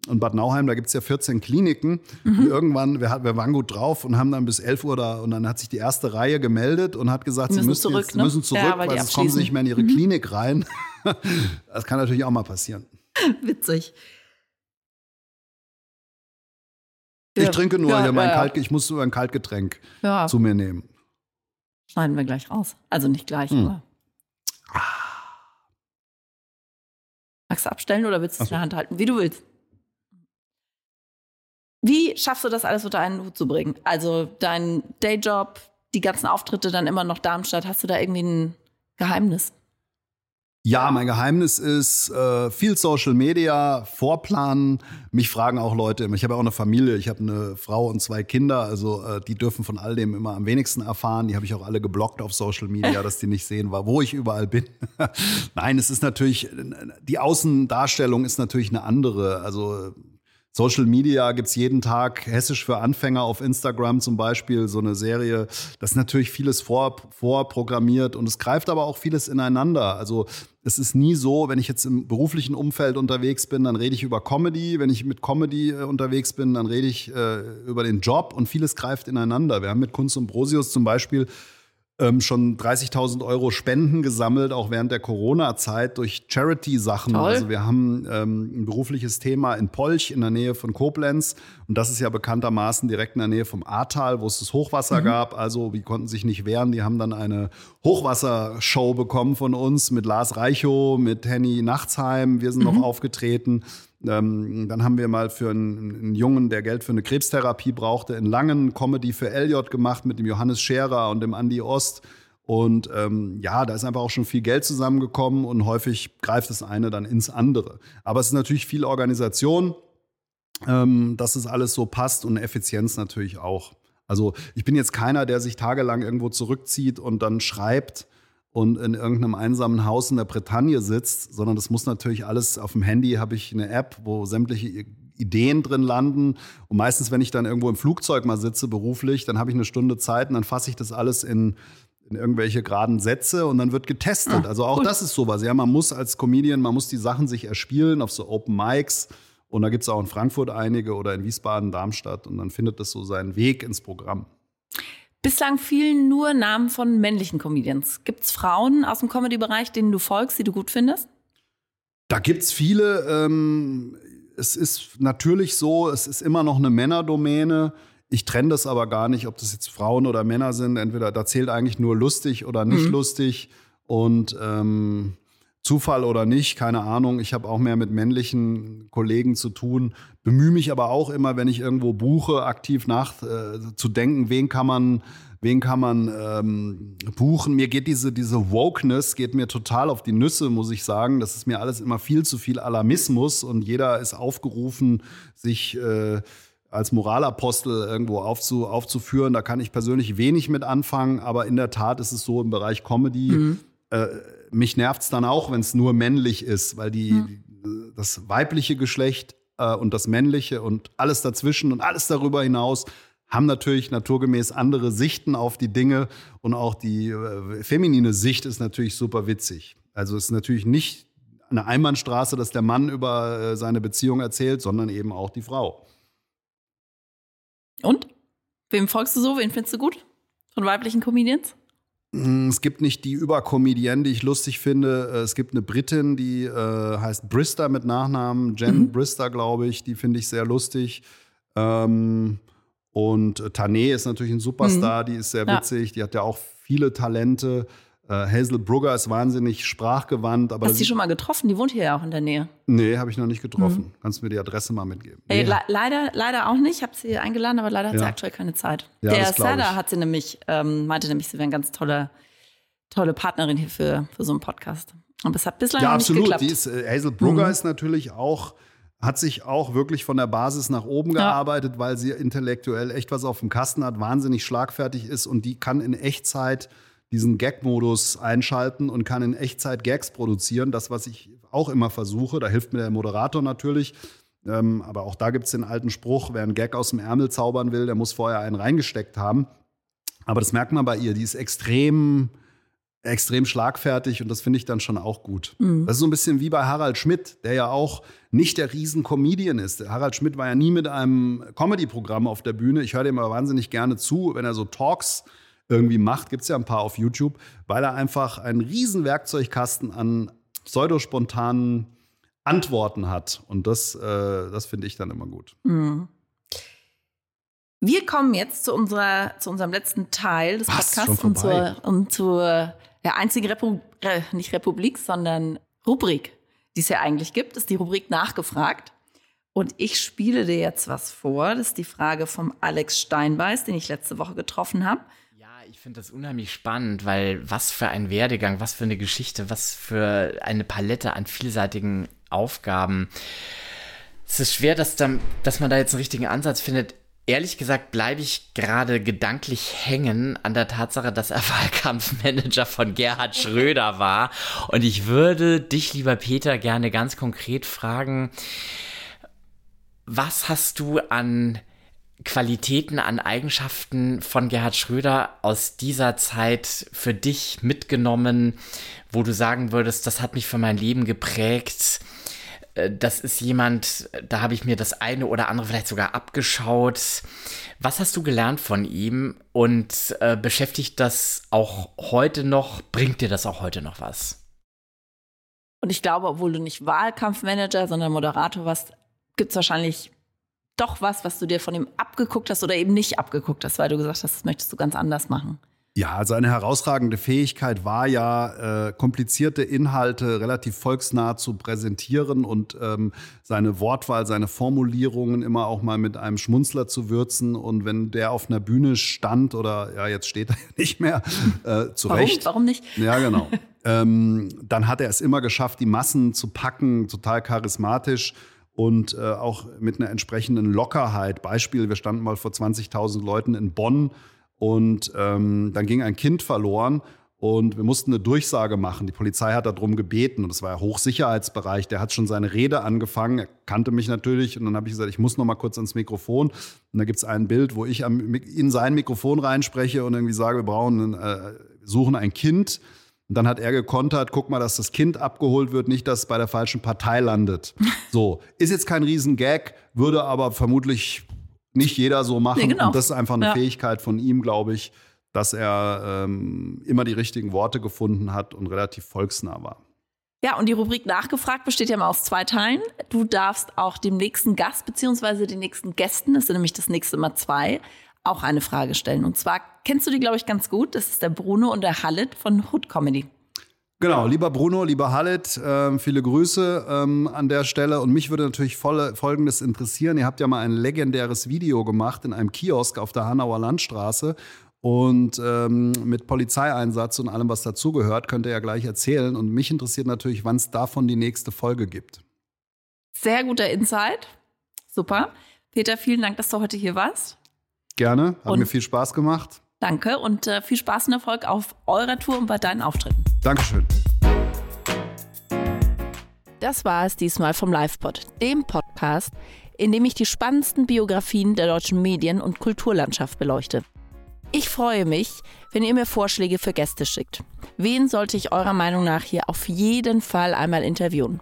A: Und Bad Nauheim, da gibt es ja 14 Kliniken.
B: Mhm.
A: Und irgendwann, wir, wir waren gut drauf und haben dann bis 11 Uhr da und dann hat sich die erste Reihe gemeldet und hat gesagt, sie
B: müssen
A: müssen
B: zurück,
A: jetzt,
B: ne?
A: müssen zurück,
B: Ja, weil
A: weil sonst kommen sie nicht mehr in ihre
B: Mhm.
A: Klinik rein. Das kann natürlich auch mal passieren.
B: Witzig.
A: Ich trinke nur
B: ja,
A: hier mein
B: ja.
A: Kalt, ich muss nur ein Kaltgetränk zu mir nehmen.
B: schneiden wir gleich raus. Also nicht gleich,
A: Hm.
B: aber. Magst du abstellen oder willst du es in der Hand halten? Wie du willst. Wie schaffst du das alles unter einen Hut zu bringen? Also dein Dayjob, die ganzen Auftritte dann immer noch Darmstadt. Hast du da irgendwie ein Geheimnis?
A: Ja, mein Geheimnis ist äh, viel Social Media, Vorplanen. Mich fragen auch Leute immer. Ich habe ja auch eine Familie. Ich habe eine Frau und zwei Kinder. Also äh, die dürfen von all dem immer am wenigsten erfahren. Die habe ich auch alle geblockt auf Social Media, dass die nicht sehen, wo ich überall bin. Nein, es ist natürlich, die Außendarstellung ist natürlich eine andere. Also Social Media gibt's jeden Tag, Hessisch für Anfänger auf Instagram zum Beispiel, so eine Serie. Das ist natürlich vieles vor, vorprogrammiert und es greift aber auch vieles ineinander. Also es ist nie so, wenn ich jetzt im beruflichen Umfeld unterwegs bin, dann rede ich über Comedy. Wenn ich mit Comedy äh, unterwegs bin, dann rede ich äh, über den Job und vieles greift ineinander. Wir haben mit Kunst und Brosius zum Beispiel ähm, schon 30.000 Euro Spenden gesammelt, auch während der Corona-Zeit durch Charity-Sachen. Also wir haben ähm, ein berufliches Thema in Polch in der Nähe von Koblenz und das ist ja bekanntermaßen direkt in der Nähe vom Ahrtal, wo es das Hochwasser gab. Also die konnten sich nicht wehren. Die haben dann eine Hochwassershow bekommen von uns mit Lars Reichow, mit Henny Nachtsheim. Wir sind noch aufgetreten. Ähm, dann haben wir mal für einen, einen Jungen, der Geld für eine Krebstherapie brauchte, in Langen Comedy für Elliot gemacht mit dem Johannes Scherer und dem Andy Ost. Und ähm, ja, da ist einfach auch schon viel Geld zusammengekommen und häufig greift das eine dann ins andere. Aber es ist natürlich viel Organisation, ähm, dass es alles so passt und Effizienz natürlich auch. Also ich bin jetzt keiner, der sich tagelang irgendwo zurückzieht und dann schreibt und in irgendeinem einsamen Haus in der Bretagne sitzt, sondern das muss natürlich alles auf dem Handy habe ich eine App, wo sämtliche Ideen drin landen. Und meistens, wenn ich dann irgendwo im Flugzeug mal sitze, beruflich, dann habe ich eine Stunde Zeit und dann fasse ich das alles in, in irgendwelche geraden Sätze und dann wird getestet.
B: Ah,
A: also auch
B: cool.
A: das ist sowas. Ja, man muss als Comedian, man muss die Sachen sich erspielen auf so Open Mics. Und da gibt es auch in Frankfurt einige oder in Wiesbaden, Darmstadt. Und dann findet das so seinen Weg ins Programm.
B: Bislang fielen nur Namen von männlichen Comedians. Gibt es Frauen aus dem Comedy-Bereich, denen du folgst, die du gut findest?
A: Da gibt's viele. Ähm, es ist natürlich so, es ist immer noch eine Männerdomäne. Ich trenne das aber gar nicht, ob das jetzt Frauen oder Männer sind. Entweder da zählt eigentlich nur lustig oder nicht
B: Mhm.
A: lustig. Und ähm, Zufall oder nicht, keine Ahnung. Ich habe auch mehr mit männlichen Kollegen zu tun. Bemühe mich aber auch immer, wenn ich irgendwo buche, aktiv nach äh, zu denken, wen kann man, wen kann man ähm, buchen. Mir geht diese, diese Wokeness, geht mir total auf die Nüsse, muss ich sagen. Das ist mir alles immer viel zu viel Alarmismus und jeder ist aufgerufen, sich äh, als Moralapostel irgendwo aufzu, aufzuführen. Da kann ich persönlich wenig mit anfangen, aber in der Tat ist es so im Bereich Comedy. Äh, mich nervt es dann auch, wenn es nur männlich ist, weil die, das weibliche Geschlecht äh, und das männliche und alles dazwischen und alles darüber hinaus haben natürlich naturgemäß andere Sichten auf die Dinge und auch die äh, feminine Sicht ist natürlich super witzig. Also es ist natürlich nicht eine Einbahnstraße, dass der Mann über äh, seine Beziehung erzählt, sondern eben auch die Frau.
B: Und? Wem folgst du so? Wen findest du gut? Von weiblichen Comedians?
A: Mm, Es gibt nicht die Überkomedienne, die ich lustig finde. Äh, Es gibt eine Britin, die äh, heißt Brister mit Nachnamen, Jen
B: Mhm.
A: Brister, glaube ich. Die finde ich sehr lustig. Ähm, und äh, Tané ist natürlich ein Superstar, die ist sehr
B: Ja.
A: witzig. Die hat ja auch viele Talente. Äh, Hazel Brugger ist wahnsinnig sprachgewandt. Aber
B: Hast du
A: sie-
B: schon mal getroffen? Die wohnt hier ja auch in der Nähe.
A: nee, habe ich noch nicht getroffen. Kannst du mir die Adresse mal mitgeben? Nee.
B: le leider, leider auch nicht. Ich habe sie eingeladen, aber leider hat sie
A: Ja.
B: aktuell keine Zeit.
A: Ja,
B: der Sada hat sie nämlich, ähm, meinte nämlich, sie wäre eine ganz tolle, tolle Partnerin hier für, für so einen Podcast. Und das hat bislang
A: Ja,
B: nicht
A: absolut.
B: geklappt.
A: Die ist, äh, Hazel Brugger
B: Mhm.
A: ist natürlich auch, hat sich auch wirklich von der Basis nach oben ja. gearbeitet, weil sie intellektuell echt was auf dem Kasten hat, wahnsinnig schlagfertig ist und die kann in Echtzeit diesen Gag-Modus einschalten und kann in Echtzeit Gags produzieren. Das, was ich auch immer versuche, da hilft mir der Moderator natürlich. Ähm, aber auch da gibt es den alten Spruch, wer einen Gag aus dem Ärmel zaubern will, der muss vorher einen reingesteckt haben. Aber das merkt man bei ihr, die ist extrem, extrem schlagfertig und das finde ich dann schon auch gut. Mhm. Das ist so ein bisschen wie bei Harald Schmidt, der ja auch nicht der Riesen-Comedian ist. Harald Schmidt war ja nie mit einem Comedy-Programm auf der Bühne. Ich höre dem aber wahnsinnig gerne zu, wenn er so Talks irgendwie macht. Gibt es ja ein paar auf YouTube, weil er einfach einen riesen Werkzeugkasten an pseudospontanen Antworten hat. Und das, äh, das finde ich dann immer gut. Mhm.
B: Wir kommen jetzt zu, unserer, zu unserem letzten Teil des Was, Podcasts und zur, und zur der einzigen Repu äh, nicht Republik, sondern Rubrik, die es ja eigentlich gibt, ist die Rubrik Nachgefragt. Und ich spiele dir jetzt was vor. Das ist die Frage vom Alex Steinbeiß, den ich letzte Woche getroffen habe.
C: Ich finde das unheimlich spannend, weil was für ein Werdegang, was für eine Geschichte, was für eine Palette an vielseitigen Aufgaben. Es ist schwer, dass, dann, dass man da jetzt einen richtigen Ansatz findet. Ehrlich gesagt bleibe ich gerade gedanklich hängen an der Tatsache, dass er Wahlkampfmanager von Gerhard Schröder war. Und ich würde dich, lieber Peter, gerne ganz konkret fragen, was hast du an Qualitäten, an Eigenschaften von Gerhard Schröder aus dieser Zeit für dich mitgenommen, wo du sagen würdest, das hat mich für mein Leben geprägt? Äh, das ist jemand, da habe ich mir das eine oder andere vielleicht sogar abgeschaut. Was hast du gelernt von ihm und äh, beschäftigt das auch heute noch? Bringt dir das auch heute noch was?
B: Und ich glaube, obwohl du nicht Wahlkampfmanager, sondern Moderator warst, gibt es wahrscheinlich doch was, was du dir von ihm abgeguckt hast oder eben nicht abgeguckt hast, weil du gesagt hast, das möchtest du ganz anders machen.
A: Ja, seine herausragende Fähigkeit war ja, äh, komplizierte Inhalte relativ volksnah zu präsentieren und ähm, seine Wortwahl, seine Formulierungen immer auch mal mit einem Schmunzler zu würzen. Und wenn der auf einer Bühne stand oder ja, jetzt steht er ja nicht mehr, äh, zu
B: Warum?
A: Recht.
B: Warum nicht?
A: Ja, genau. ähm, dann hat er es immer geschafft, die Massen zu packen, total charismatisch und äh, auch mit einer entsprechenden Lockerheit. Beispiel, wir standen mal vor 20.000 Leuten in Bonn und ähm, dann ging ein Kind verloren und wir mussten eine Durchsage machen. Die Polizei hat darum gebeten und es war ja Hochsicherheitsbereich. Der hat schon seine Rede angefangen, er kannte mich natürlich und dann habe ich gesagt, ich muss noch mal kurz ans Mikrofon. Und da gibt es ein Bild, wo ich in sein Mikrofon reinspreche und irgendwie sage, wir brauchen, äh, suchen ein Kind. Und dann hat er gekontert, guck mal, dass das Kind abgeholt wird, nicht, dass es bei der falschen Partei landet. So, ist jetzt kein Riesengag, würde aber vermutlich nicht jeder so machen. Nee, genau. Und das ist einfach eine ja. Fähigkeit von ihm, glaube ich, dass er ähm, immer die richtigen Worte gefunden hat und relativ volksnah war.
B: Ja, und die Rubrik Nachgefragt besteht ja mal aus zwei Teilen. Du darfst auch dem nächsten Gast beziehungsweise den nächsten Gästen, das sind nämlich das nächste Mal zwei, auch eine Frage stellen. Und zwar kennst du die, glaube ich, ganz gut. Das ist der Bruno und der Hallet von Hood Comedy.
A: Genau, lieber Bruno, lieber Hallet, äh, viele Grüße ähm, an der Stelle. Und mich würde natürlich voll, Folgendes interessieren. Ihr habt ja mal ein legendäres Video gemacht in einem Kiosk auf der Hanauer Landstraße. Und ähm, mit Polizeieinsatz und allem, was dazugehört, könnt ihr ja gleich erzählen. Und mich interessiert natürlich, wann es davon die nächste Folge gibt.
B: Sehr guter Insight. Super. Peter, vielen Dank, dass du heute hier warst.
A: Gerne, hat und mir viel Spaß gemacht.
B: Danke und äh, viel Spaß und Erfolg auf eurer Tour und bei deinen Auftritten.
A: Dankeschön.
B: Das war es diesmal vom LivePod, dem Podcast, in dem ich die spannendsten Biografien der deutschen Medien- und Kulturlandschaft beleuchte. Ich freue mich, wenn ihr mir Vorschläge für Gäste schickt. Wen sollte ich eurer Meinung nach hier auf jeden Fall einmal interviewen?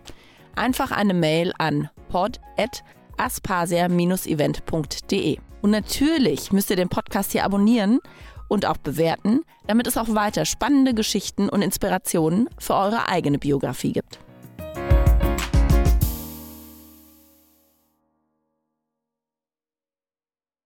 B: Einfach eine Mail an pod.aspasia-event.de. Und natürlich müsst ihr den Podcast hier abonnieren und auch bewerten, damit es auch weiter spannende Geschichten und Inspirationen für eure eigene Biografie gibt.